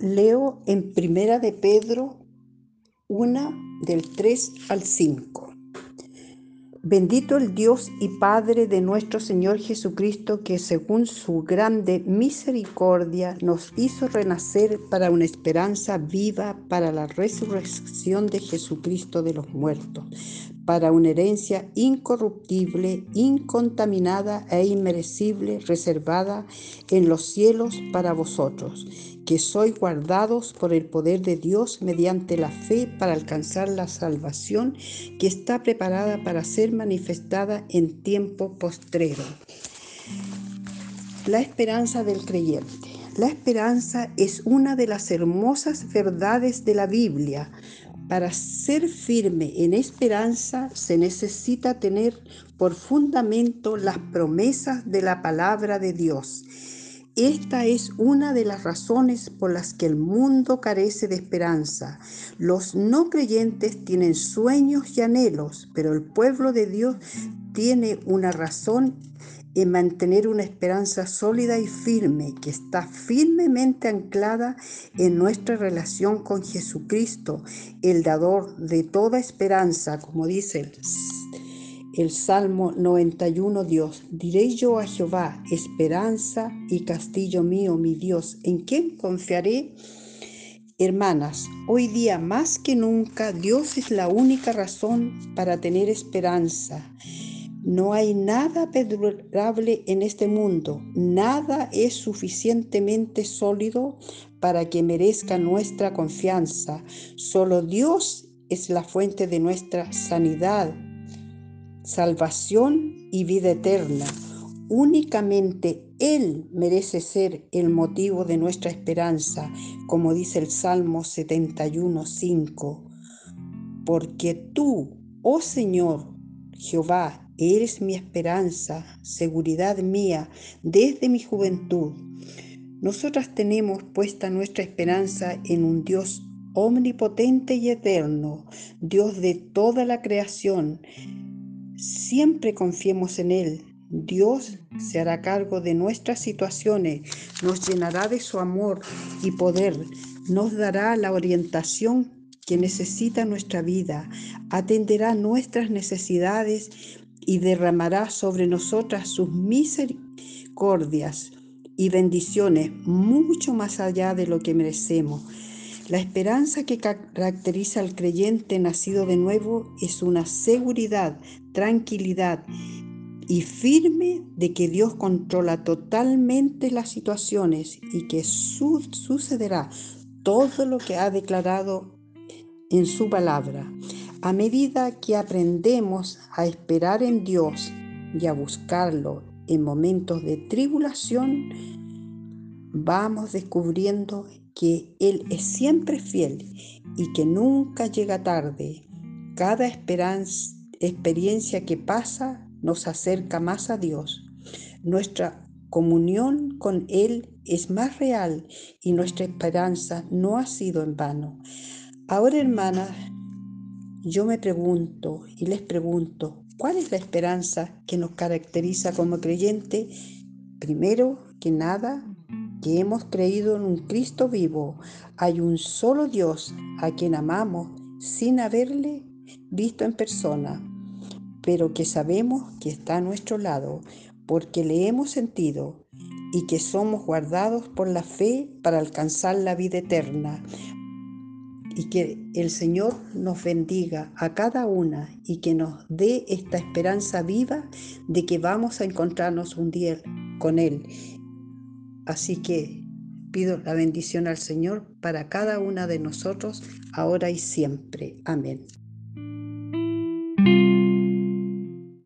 Leo en Primera de Pedro 1 del 3 al 5. Bendito el Dios y Padre de nuestro Señor Jesucristo, que según su grande misericordia nos hizo renacer para una esperanza viva, para la resurrección de Jesucristo de los muertos, para una herencia incorruptible, incontaminada e inmerecible, reservada en los cielos para vosotros que sois guardados por el poder de Dios mediante la fe para alcanzar la salvación que está preparada para ser manifestada en tiempo postrero. La esperanza del creyente. La esperanza es una de las hermosas verdades de la Biblia. Para ser firme en esperanza se necesita tener por fundamento las promesas de la palabra de Dios esta es una de las razones por las que el mundo carece de esperanza. Los no creyentes tienen sueños y anhelos, pero el pueblo de Dios tiene una razón en mantener una esperanza sólida y firme, que está firmemente anclada en nuestra relación con Jesucristo, el dador de toda esperanza, como dice el Salmo 91, Dios, diré yo a Jehová, esperanza y castillo mío, mi Dios, ¿en quién confiaré? Hermanas, hoy día más que nunca Dios es la única razón para tener esperanza. No hay nada perdurable en este mundo, nada es suficientemente sólido para que merezca nuestra confianza. Solo Dios es la fuente de nuestra sanidad, salvación y vida eterna. Únicamente Él merece ser el motivo de nuestra esperanza, como dice el Salmo 71.5. Porque tú, oh Señor, Jehová, eres mi esperanza, seguridad mía desde mi juventud. Nosotras tenemos puesta nuestra esperanza en un Dios omnipotente y eterno, Dios de toda la creación, Siempre confiemos en Él. Dios se hará cargo de nuestras situaciones, nos llenará de su amor y poder, nos dará la orientación que necesita nuestra vida, atenderá nuestras necesidades y derramará sobre nosotras sus misericordias y bendiciones mucho más allá de lo que merecemos. La esperanza que caracteriza al creyente nacido de nuevo es una seguridad, tranquilidad y firme de que Dios controla totalmente las situaciones y que sucederá todo lo que ha declarado en su palabra. A medida que aprendemos a esperar en Dios y a buscarlo en momentos de tribulación, vamos descubriendo que Él es siempre fiel y que nunca llega tarde. Cada esperanza, experiencia que pasa nos acerca más a Dios. Nuestra comunión con Él es más real y nuestra esperanza no ha sido en vano. Ahora, hermanas, yo me pregunto y les pregunto, ¿cuál es la esperanza que nos caracteriza como creyente? Primero que nada, que hemos creído en un Cristo vivo, hay un solo Dios a quien amamos sin haberle visto en persona, pero que sabemos que está a nuestro lado porque le hemos sentido y que somos guardados por la fe para alcanzar la vida eterna. Y que el Señor nos bendiga a cada una y que nos dé esta esperanza viva de que vamos a encontrarnos un día con Él Así que pido la bendición al Señor para cada una de nosotros, ahora y siempre. Amén.